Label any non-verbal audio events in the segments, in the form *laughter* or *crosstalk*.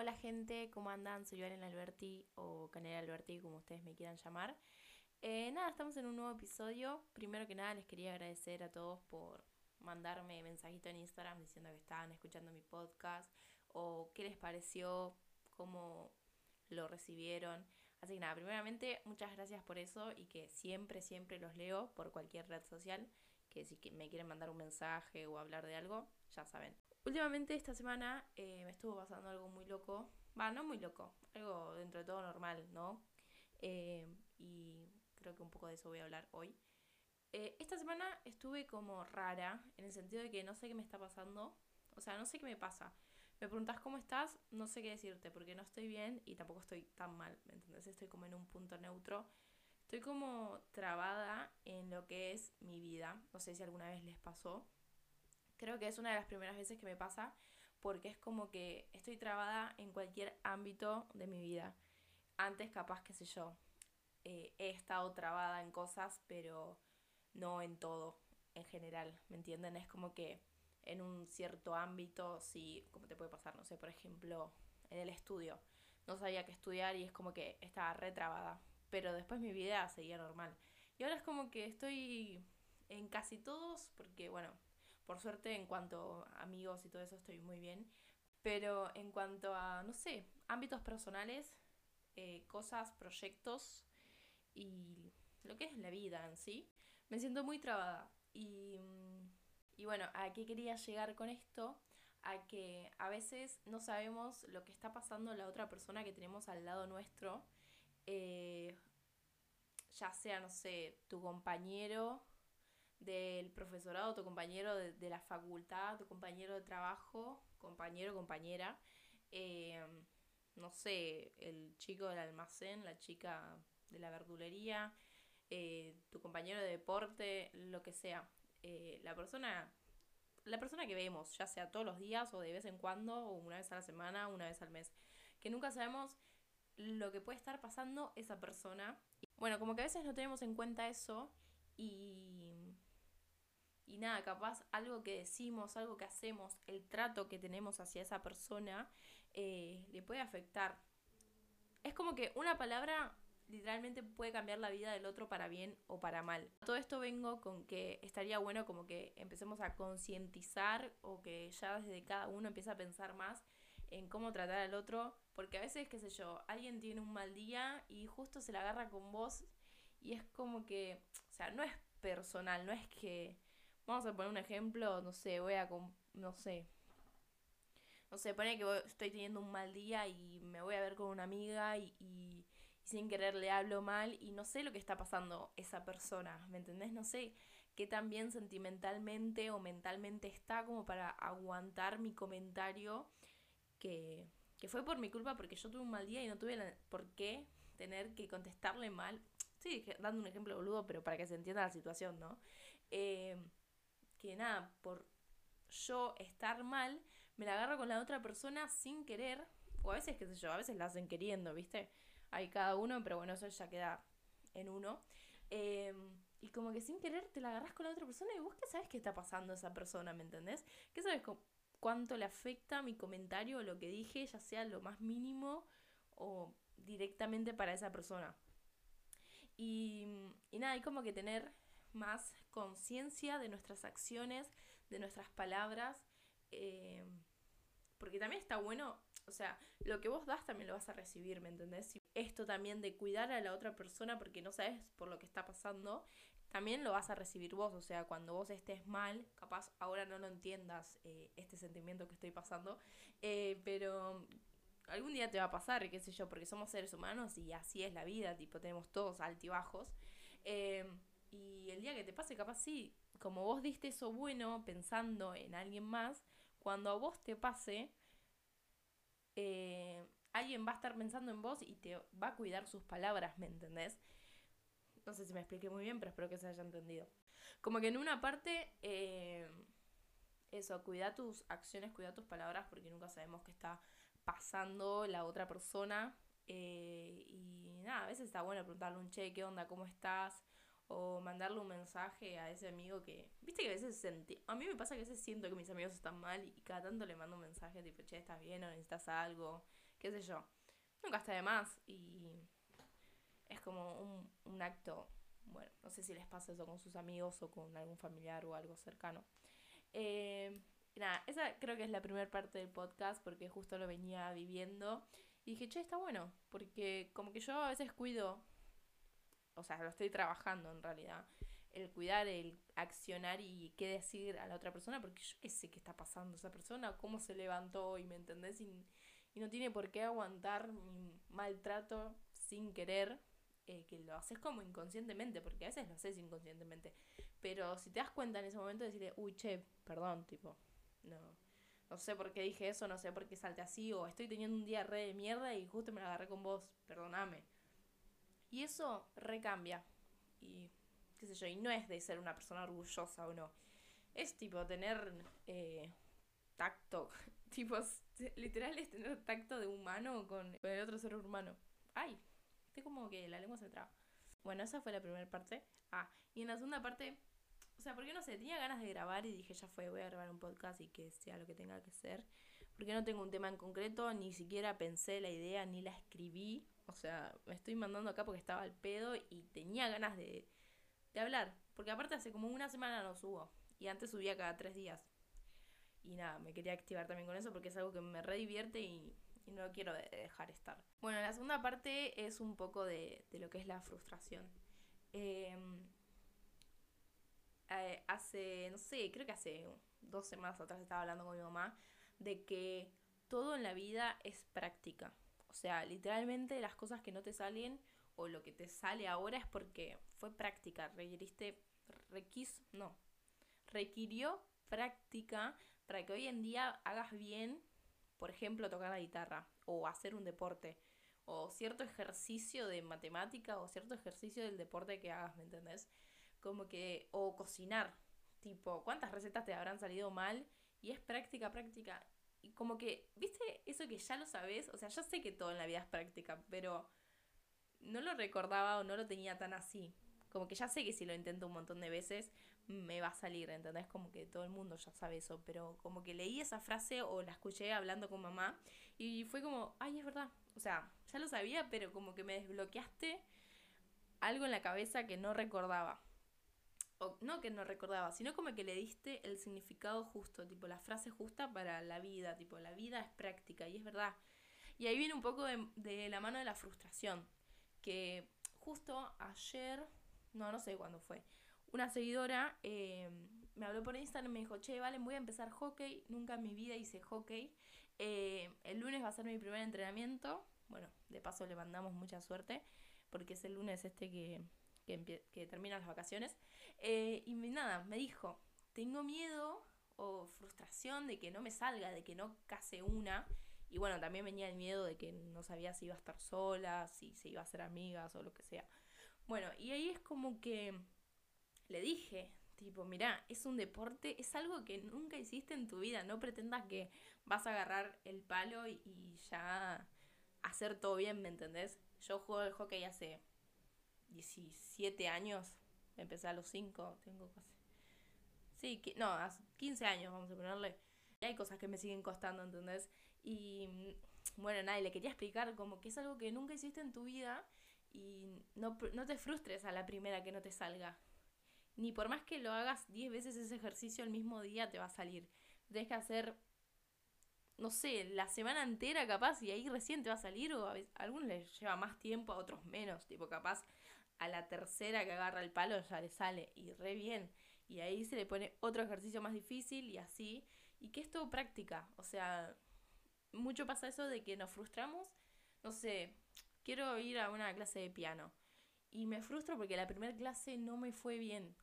Hola gente, ¿cómo andan? Soy Valen Alberti o Canela Alberti, como ustedes me quieran llamar. Eh, nada, estamos en un nuevo episodio. Primero que nada les quería agradecer a todos por mandarme mensajito en Instagram diciendo que estaban escuchando mi podcast o qué les pareció, cómo lo recibieron. Así que nada, primeramente muchas gracias por eso y que siempre, siempre los leo por cualquier red social, que si me quieren mandar un mensaje o hablar de algo, ya saben. Últimamente esta semana eh, me estuvo pasando algo muy loco. Va, no muy loco, algo dentro de todo normal, ¿no? Eh, y creo que un poco de eso voy a hablar hoy. Eh, esta semana estuve como rara, en el sentido de que no sé qué me está pasando. O sea, no sé qué me pasa. Me preguntas cómo estás, no sé qué decirte, porque no estoy bien y tampoco estoy tan mal, ¿me entendés? Estoy como en un punto neutro. Estoy como trabada en lo que es mi vida. No sé si alguna vez les pasó. Creo que es una de las primeras veces que me pasa porque es como que estoy trabada en cualquier ámbito de mi vida. Antes capaz, qué sé yo, eh, he estado trabada en cosas, pero no en todo, en general, ¿me entienden? Es como que en un cierto ámbito, sí, como te puede pasar, no sé, por ejemplo, en el estudio. No sabía qué estudiar y es como que estaba retrabada, pero después mi vida seguía normal. Y ahora es como que estoy en casi todos, porque bueno, por suerte, en cuanto a amigos y todo eso, estoy muy bien. Pero en cuanto a, no sé, ámbitos personales, eh, cosas, proyectos y lo que es la vida en sí, me siento muy trabada. Y, y bueno, ¿a qué quería llegar con esto? A que a veces no sabemos lo que está pasando la otra persona que tenemos al lado nuestro. Eh, ya sea, no sé, tu compañero del profesorado, tu compañero de, la facultad, tu compañero de trabajo, compañero, compañera, eh, no sé, el chico del almacén, la chica de la verdulería, eh, tu compañero de deporte, lo que sea. Eh, la persona la persona que vemos, ya sea todos los días o de vez en cuando, o una vez a la semana, una vez al mes, que nunca sabemos lo que puede estar pasando esa persona. Bueno, como que a veces no tenemos en cuenta eso y y nada, capaz algo que decimos, algo que hacemos, el trato que tenemos hacia esa persona, eh, le puede afectar. Es como que una palabra literalmente puede cambiar la vida del otro para bien o para mal. Todo esto vengo con que estaría bueno como que empecemos a concientizar o que ya desde cada uno empiece a pensar más en cómo tratar al otro, porque a veces, qué sé yo, alguien tiene un mal día y justo se la agarra con vos y es como que, o sea, no es personal, no es que Vamos a poner un ejemplo, no sé, voy a, no sé, no sé, pone que estoy teniendo un mal día y me voy a ver con una amiga y, y, sin querer le hablo mal y no sé lo que está pasando esa persona, ¿me entendés? No sé qué tan bien sentimentalmente o mentalmente está como para aguantar mi comentario que, que fue por mi culpa porque yo tuve un mal día y no tuve por qué tener que contestarle mal. Sí, dando un ejemplo boludo, pero para que se entienda la situación, ¿no? Eh, que nada, por yo estar mal, me la agarro con la otra persona sin querer, o a veces, qué sé yo, a veces la hacen queriendo, ¿viste? Hay cada uno, pero bueno, eso ya queda en uno. Em, y como que sin querer te la agarras con la otra persona y vos qué sabes qué está pasando a esa persona, ¿me entendés? ¿Qué sabes cuánto le afecta mi comentario o lo que dije, ya sea lo más mínimo o directamente para esa persona? Y, y nada, hay como que tener más conciencia de nuestras acciones, de nuestras palabras, eh, porque también está bueno, o sea, lo que vos das también lo vas a recibir, ¿me entendés? Esto también de cuidar a la otra persona porque no sabes por lo que está pasando, también lo vas a recibir vos, o sea, cuando vos estés mal, capaz ahora no lo entiendas eh, este sentimiento que estoy pasando, eh, pero algún día te va a pasar, qué sé yo, porque somos seres humanos y así es la vida, tipo, tenemos todos altibajos. Eh, y el día que te pase, capaz sí, como vos diste eso bueno pensando en alguien más, cuando a vos te pase, eh, alguien va a estar pensando en vos y te va a cuidar sus palabras, ¿me entendés? No sé si me expliqué muy bien, pero espero que se haya entendido. Como que en una parte, eh, eso, cuida tus acciones, cuida tus palabras, porque nunca sabemos qué está pasando la otra persona. Eh, y nada, a veces está bueno preguntarle un che, ¿qué onda? ¿Cómo estás? O mandarle un mensaje a ese amigo que, viste que a veces sentí, a mí me pasa que a veces siento que mis amigos están mal y cada tanto le mando un mensaje tipo, che, ¿estás bien o necesitas algo? qué sé yo. Nunca está de más y es como un, un acto, bueno, no sé si les pasa eso con sus amigos o con algún familiar o algo cercano. Eh, nada, esa creo que es la primera parte del podcast porque justo lo venía viviendo y dije, che, está bueno, porque como que yo a veces cuido, o sea, lo estoy trabajando en realidad, el cuidar, el accionar y qué decir a la otra persona, porque yo qué sé qué está pasando esa persona, cómo se levantó y me entendés, y, y no tiene por qué aguantar mi maltrato sin querer, eh, que lo haces como inconscientemente, porque a veces lo haces inconscientemente, pero si te das cuenta en ese momento, decirle, uy, che, perdón, tipo, no, no sé por qué dije eso, no sé por qué salte así, o estoy teniendo un día re de mierda y justo me la agarré con vos, perdoname. Y eso recambia. Y qué sé yo, y no es de ser una persona orgullosa o no. Es tipo tener eh, tacto, *laughs* tipo, literal es tener tacto de humano con el otro ser humano. Ay, estoy como que la lengua se traba. Bueno, esa fue la primera parte. Ah, y en la segunda parte o sea, porque no sé, tenía ganas de grabar y dije, ya fue, voy a grabar un podcast y que sea lo que tenga que ser. Porque no tengo un tema en concreto, ni siquiera pensé la idea, ni la escribí. O sea, me estoy mandando acá porque estaba al pedo y tenía ganas de, de hablar. Porque aparte hace como una semana no subo. Y antes subía cada tres días. Y nada, me quería activar también con eso porque es algo que me redivierte y, y no quiero dejar estar. Bueno, la segunda parte es un poco de, de lo que es la frustración. Eh, eh, hace, no sé, creo que hace dos semanas atrás estaba hablando con mi mamá de que todo en la vida es práctica. O sea, literalmente las cosas que no te salen o lo que te sale ahora es porque fue práctica. Requiriste, requis, no, requirió práctica para que hoy en día hagas bien, por ejemplo, tocar la guitarra o hacer un deporte o cierto ejercicio de matemática o cierto ejercicio del deporte que hagas, ¿me entendés? como que, o cocinar, tipo, ¿cuántas recetas te habrán salido mal? Y es práctica, práctica. Y como que, ¿viste eso que ya lo sabes? O sea, yo sé que todo en la vida es práctica, pero no lo recordaba o no lo tenía tan así. Como que ya sé que si lo intento un montón de veces me va a salir, ¿entendés? Como que todo el mundo ya sabe eso, pero como que leí esa frase o la escuché hablando con mamá y fue como, ay, es verdad. O sea, ya lo sabía, pero como que me desbloqueaste algo en la cabeza que no recordaba no que no recordaba, sino como que le diste el significado justo, tipo la frase justa para la vida, tipo la vida es práctica y es verdad. Y ahí viene un poco de, la mano de la frustración, que justo ayer, no, no sé cuándo fue, una seguidora eh, me habló por Instagram y me dijo, che, vale, voy a empezar hockey, nunca en mi vida hice hockey, eh, el lunes va a ser mi primer entrenamiento, bueno, de paso le mandamos mucha suerte, porque es el lunes este que, que, terminan las vacaciones. Eh, y nada, me dijo, tengo miedo o frustración de que no me salga, de que no case una. Y bueno, también venía el miedo de que no sabía si iba a estar sola, si se iba a hacer amigas o lo que sea. Bueno, y ahí es como que le dije, tipo, mira, es un deporte, es algo que nunca hiciste en tu vida, no pretendas que vas a agarrar el palo y, y ya hacer todo bien, ¿me entendés? Yo juego el hockey hace 17 años, empecé a los 5, tengo casi... Sí, no, hace 15 años vamos a ponerle. Y hay cosas que me siguen costando, ¿entendés? Y mm, bueno, nada, le quería explicar como que es algo que nunca hiciste en tu vida y no, no te frustres a la primera que no te salga. Ni por más que lo hagas 10 veces ese ejercicio el mismo día te va a salir. Tienes que hacer, no sé, la semana entera capaz y ahí recién te va a salir o a, veces, a algunos les lleva más tiempo, a otros menos. Tipo, capaz a la tercera que agarra el palo ya le sale y re bien. Y ahí se le pone otro ejercicio más difícil y así. Y que es todo práctica. O sea, mucho pasa eso de que nos frustramos. No sé, quiero ir a una clase de piano. Y me frustro porque la primera clase no me fue bien.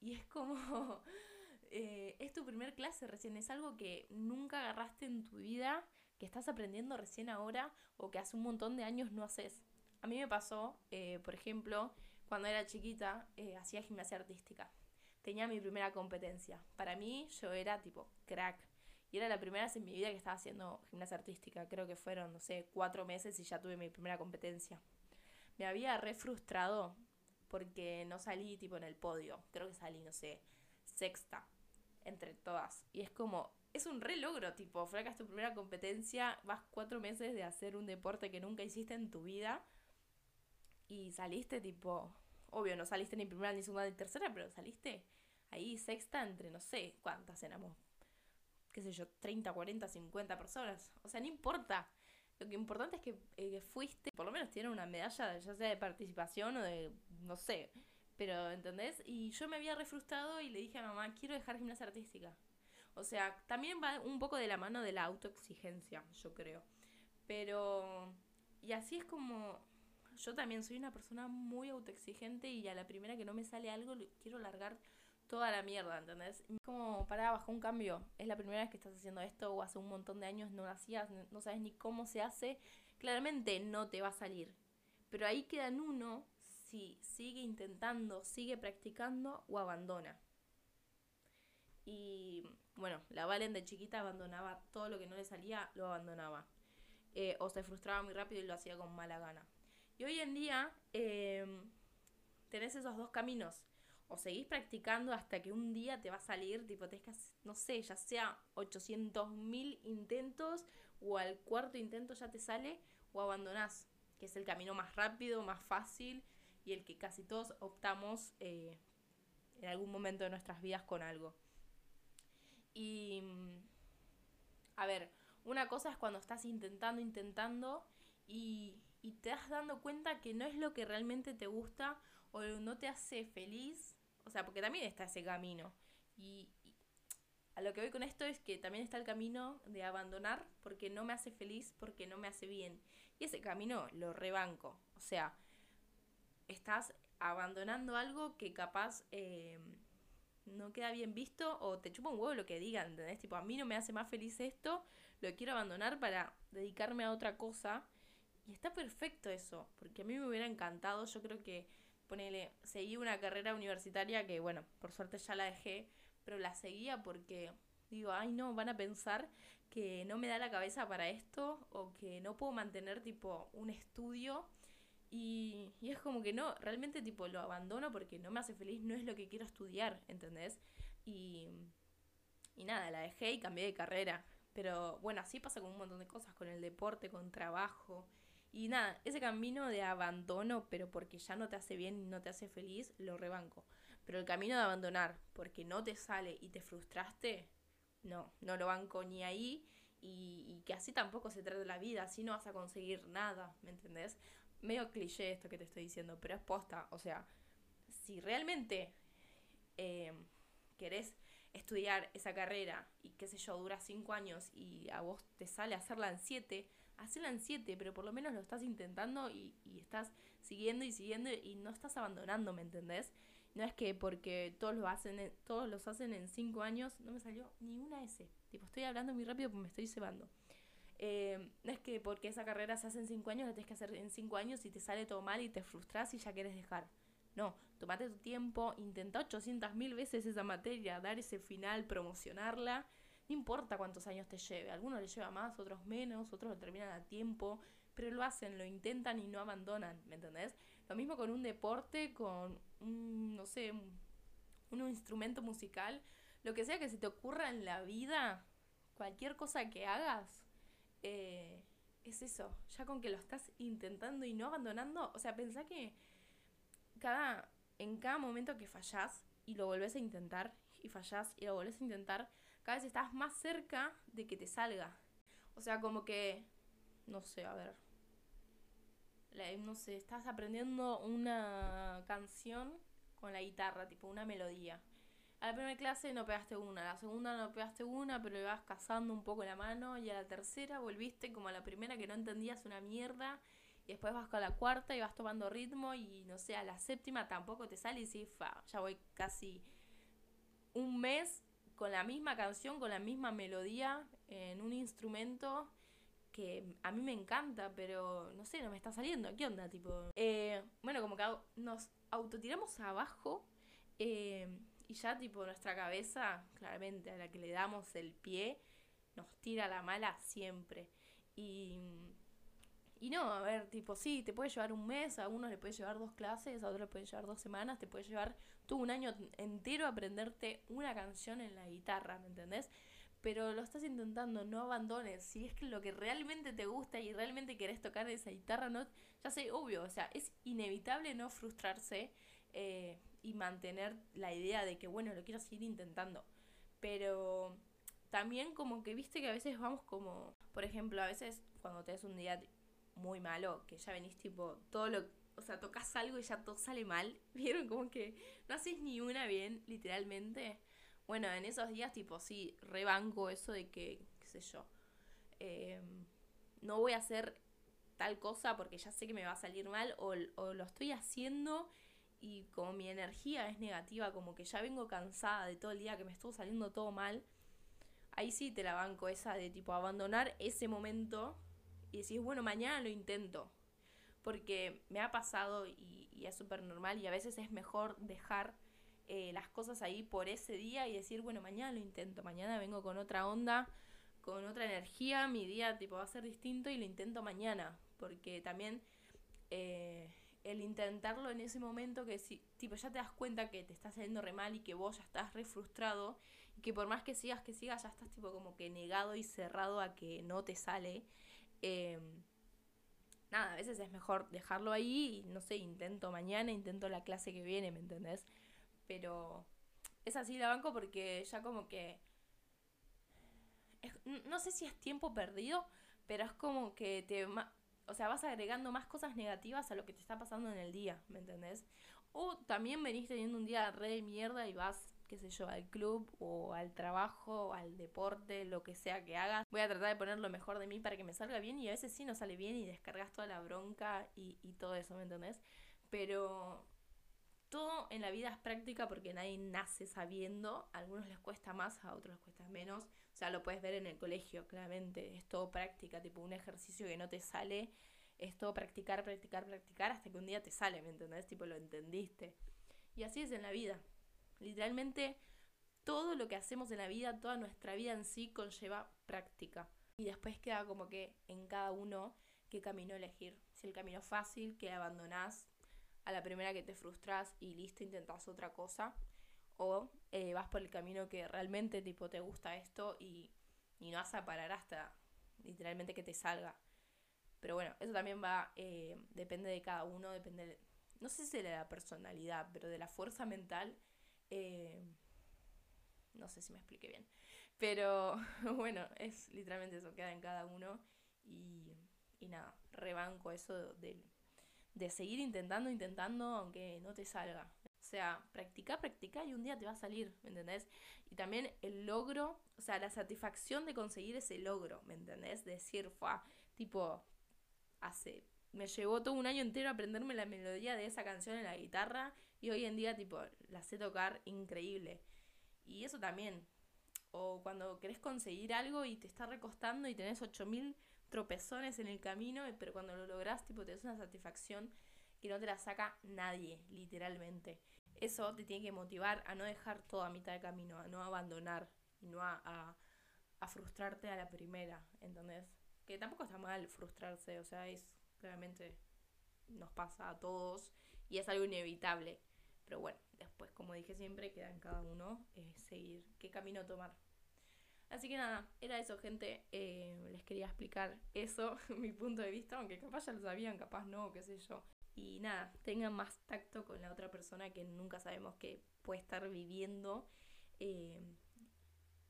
Y es como, *laughs* eh, es tu primer clase recién, es algo que nunca agarraste en tu vida, que estás aprendiendo recién ahora o que hace un montón de años no haces. A mí me pasó, eh, por ejemplo, cuando era chiquita, eh, hacía gimnasia artística. Tenía mi primera competencia. Para mí, yo era tipo crack. Y era la primera vez en mi vida que estaba haciendo gimnasia artística. Creo que fueron, no sé, cuatro meses y ya tuve mi primera competencia. Me había re frustrado porque no salí tipo en el podio. Creo que salí, no sé, sexta entre todas. Y es como, es un re logro, tipo, fracas tu primera competencia, vas cuatro meses de hacer un deporte que nunca hiciste en tu vida y saliste tipo, obvio, no saliste ni primera, ni segunda, ni tercera, pero saliste ahí sexta entre no sé cuántas éramos, qué sé yo, 30, 40, 50 personas. O sea, no importa. Lo que importante es que, eh, fuiste, por lo menos tiene una medalla, ya sea de participación o de, no sé, pero, ¿entendés? Y yo me había refrustrado y le dije a mamá, quiero dejar gimnasia artística. O sea, también va un poco de la mano de la autoexigencia, yo creo. Pero, y así es como, yo también soy una persona muy autoexigente y a la primera que no me sale algo, quiero largar toda la mierda, ¿entendés? Como para bajo un cambio. Es la primera vez que estás haciendo esto o hace un montón de años no lo hacías, no sabes ni cómo se hace. Claramente no te va a salir. Pero ahí queda uno si sigue intentando, sigue practicando o abandona. Y bueno, la Valen de chiquita abandonaba todo lo que no le salía, lo abandonaba. Eh, o se frustraba muy rápido y lo hacía con mala gana. Y hoy en día eh, tenés esos dos caminos o seguís practicando hasta que un día te va a salir, tipo, te no sé, ya sea 800.000 intentos o al cuarto intento ya te sale, o abandonás, que es el camino más rápido, más fácil y el que casi todos optamos eh, en algún momento de nuestras vidas con algo. Y, a ver, una cosa es cuando estás intentando, intentando y, y te das dando cuenta que no es lo que realmente te gusta o no te hace feliz o sea, porque también está ese camino. Y, a lo que voy con esto es que también está el camino de abandonar porque no me hace feliz, porque no me hace bien. Y ese camino lo rebanco. O sea, estás abandonando algo que capaz eh, no queda bien visto o te chupa un huevo lo que digan, ¿entendés? Tipo, a mí no me hace más feliz esto, lo quiero abandonar para dedicarme a otra cosa. Y está perfecto eso, porque a mí me hubiera encantado, yo creo que ponele, seguí una carrera universitaria que, bueno, por suerte ya la dejé, pero la seguía porque digo, ay no, van a pensar que no me da la cabeza para esto o que no puedo mantener tipo un estudio y, y es como que no, realmente tipo lo abandono porque no me hace feliz, no es lo que quiero estudiar, ¿entendés? Y, y nada, la dejé y cambié de carrera. Pero bueno, así pasa con un montón de cosas, con el deporte, con trabajo. Y nada, ese camino de abandono, pero porque ya no te hace bien y no te hace feliz, lo rebanco. Pero el camino de abandonar porque no te sale y te frustraste, no, no lo banco ni ahí. Y, y que así tampoco se trata la vida, así no vas a conseguir nada, ¿me entendés? Medio cliché esto que te estoy diciendo, pero es posta. O sea, si realmente eh, querés estudiar esa carrera y qué sé yo, dura cinco años y a vos te sale hacerla en siete, hacela en siete, pero por lo menos lo estás intentando y, y estás siguiendo y siguiendo y no estás abandonando, ¿me entendés? No es que porque todos lo hacen todos los hacen en cinco años, no me salió ni una S. Tipo, estoy hablando muy rápido porque me estoy cebando. Eh, no es que porque esa carrera se hace en cinco años, la tienes que hacer en cinco años y te sale todo mal y te frustras y ya quieres dejar. No, tomate tu tiempo, intenta 800 mil veces esa materia, dar ese final, promocionarla no importa cuántos años te lleve, algunos les lleva más, otros menos, otros lo terminan a tiempo, pero lo hacen, lo intentan y no abandonan, ¿me entendés? Lo mismo con un deporte, con un, no sé, un, instrumento musical, lo que sea que se te ocurra en la vida, cualquier cosa que hagas, eh, es eso, ya con que lo estás intentando y no abandonando, o sea, pensá que cada, en cada momento que fallás y lo volvés a intentar y fallás y lo volvés a intentar, cada vez estás más cerca de que te salga. O sea, como que, no sé, a ver, no sé, estás aprendiendo una canción con la guitarra, tipo una melodía. A la primera clase no pegaste una, a la segunda no pegaste una, pero ibas cazando un poco la mano y a la tercera volviste como a la primera que no entendías una mierda y después vas con la cuarta y vas tomando ritmo y no sé, a la séptima tampoco te sale y sí, fa, ya voy casi un mes con la misma canción, con la misma melodía, en un instrumento que a mí me encanta, pero no sé, no me está saliendo. ¿Qué onda? Tipo, eh, bueno, como que nos autotiramos abajo eh, y ya, tipo, nuestra cabeza, claramente, a la que le damos el pie, nos tira la mala siempre. Y y no, a ver, tipo, sí, te puede llevar un mes, a uno le puede llevar dos clases, a otro le puede llevar dos semanas, te puede llevar tú un año entero aprenderte una canción en la guitarra, ¿me entendés? pero lo estás intentando, no abandones. Si es que lo que realmente te gusta y realmente querés tocar esa guitarra, no, ya sé, obvio, o sea, es inevitable no frustrarse eh, y mantener la idea de que, bueno, lo quiero seguir intentando. Pero también como que viste que a veces vamos como, por ejemplo, a veces cuando te das un día muy malo, que ya venís tipo, todo lo, o sea, tocas algo y ya todo sale mal, *laughs* vieron como que no haces ni una bien, literalmente. Bueno, en esos días tipo, sí, rebanco eso de que, qué sé yo, em, no voy a hacer tal cosa porque ya sé que me va a salir mal o, o lo estoy haciendo y como mi energía es negativa, como que ya vengo cansada de todo el día que me estuvo saliendo todo mal, ahí sí te la banco esa de tipo abandonar ese momento y decís, bueno, mañana lo intento. Porque me ha pasado y, es súper normal y a veces es mejor dejar eh, las cosas ahí por ese día y decir, bueno, mañana lo intento, mañana vengo con otra onda, con otra energía, mi día tipo va a ser distinto y lo intento mañana. Porque también eh, el intentarlo en ese momento que si, tipo, ya te das cuenta que te está saliendo re mal y que vos ya estás re frustrado y que por más que sigas, que sigas, ya estás tipo como que negado y cerrado a que no te sale. Em, nada, a veces es mejor dejarlo ahí y no sé, intento mañana, intento la clase que viene, ¿me entendés? Pero es así la banco porque ya como que... no sé si es tiempo perdido, pero es como que te o sea, vas agregando más cosas negativas a lo que te está pasando en el día, ¿me entendés? O también venís teniendo un día re de mierda y vas, qué sé yo, al club o al trabajo, o al deporte, lo que sea que hagas. Voy a tratar de poner lo mejor de mí para que me salga bien y a veces sí no sale bien y descargas toda la bronca y, y todo eso, ¿me entendés? Pero todo en la vida es práctica porque nadie nace sabiendo. A algunos les cuesta más, a otros les cuesta menos. O sea, lo puedes ver en el colegio, claramente. Es todo práctica, tipo un ejercicio que no te sale. Es todo practicar, practicar, practicar hasta que un día te sale, ¿me entendés? Tipo, lo entendiste. Y así es en la vida. Literalmente, todo lo que hacemos en la vida, toda nuestra vida en sí, conlleva práctica. Y después queda como que en cada uno qué camino elegir. Si el camino fácil, que abandonás a la primera que te frustras y listo, intentás otra cosa o eh, vas por el camino que realmente tipo te gusta esto y, y, no vas a parar hasta literalmente que te salga. Pero bueno, eso también va, eh, depende de cada uno, depende, no sé si de la personalidad, pero de la fuerza mental. Eh, no sé si me expliqué bien. Pero *laughs* bueno, es literalmente eso, queda en cada uno. Y, y nada, rebanco eso de, de seguir intentando, intentando, aunque no te salga. O sea, practica, practica y un día te va a salir, ¿me entendés? Y también el logro, o sea, la satisfacción de conseguir ese logro, ¿me entendés? Decir, fue tipo, hace, me llevó todo un año entero aprenderme la melodía de esa canción en la guitarra y hoy en día, tipo, la sé tocar increíble. Y eso también. O cuando querés conseguir algo y te está recostando y tenés 8000 tropezones en el camino, pero cuando lo lográs, tipo, te das una satisfacción que no te la saca nadie, literalmente eso te tiene que motivar a no dejar todo a mitad de camino, a no abandonar y no a, a, frustrarte a la primera, ¿entendés? Que tampoco está mal frustrarse, o sea, es claramente nos pasa a todos y es algo inevitable. Pero bueno, después, como dije siempre, queda en cada uno eh, seguir qué camino tomar. Así que nada, era eso, gente. Eh, les quería explicar eso, *laughs* mi punto de vista, aunque capaz ya lo sabían, capaz no, qué sé yo y nada, tengan más tacto con la otra persona que nunca sabemos que puede estar viviendo eh,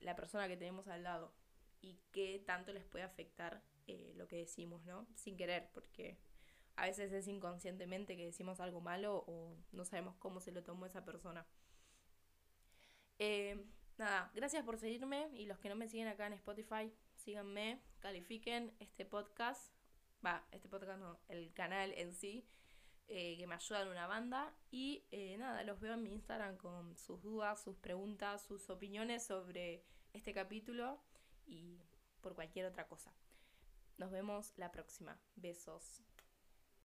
la persona que tenemos al lado y qué tanto les puede afectar eh, lo que decimos, ¿no? Sin querer, porque a veces es inconscientemente que decimos algo malo o no sabemos cómo se lo tomó esa persona. Eh, nada, gracias por seguirme y los que no me siguen acá en Spotify, síganme, califiquen este podcast, va, este podcast no, el canal en sí, eh, que me ayudan una banda. Y nada, los veo en mi Instagram con sus dudas, sus preguntas, sus opiniones sobre este capítulo y por cualquier otra cosa. Nos vemos la próxima. Besos.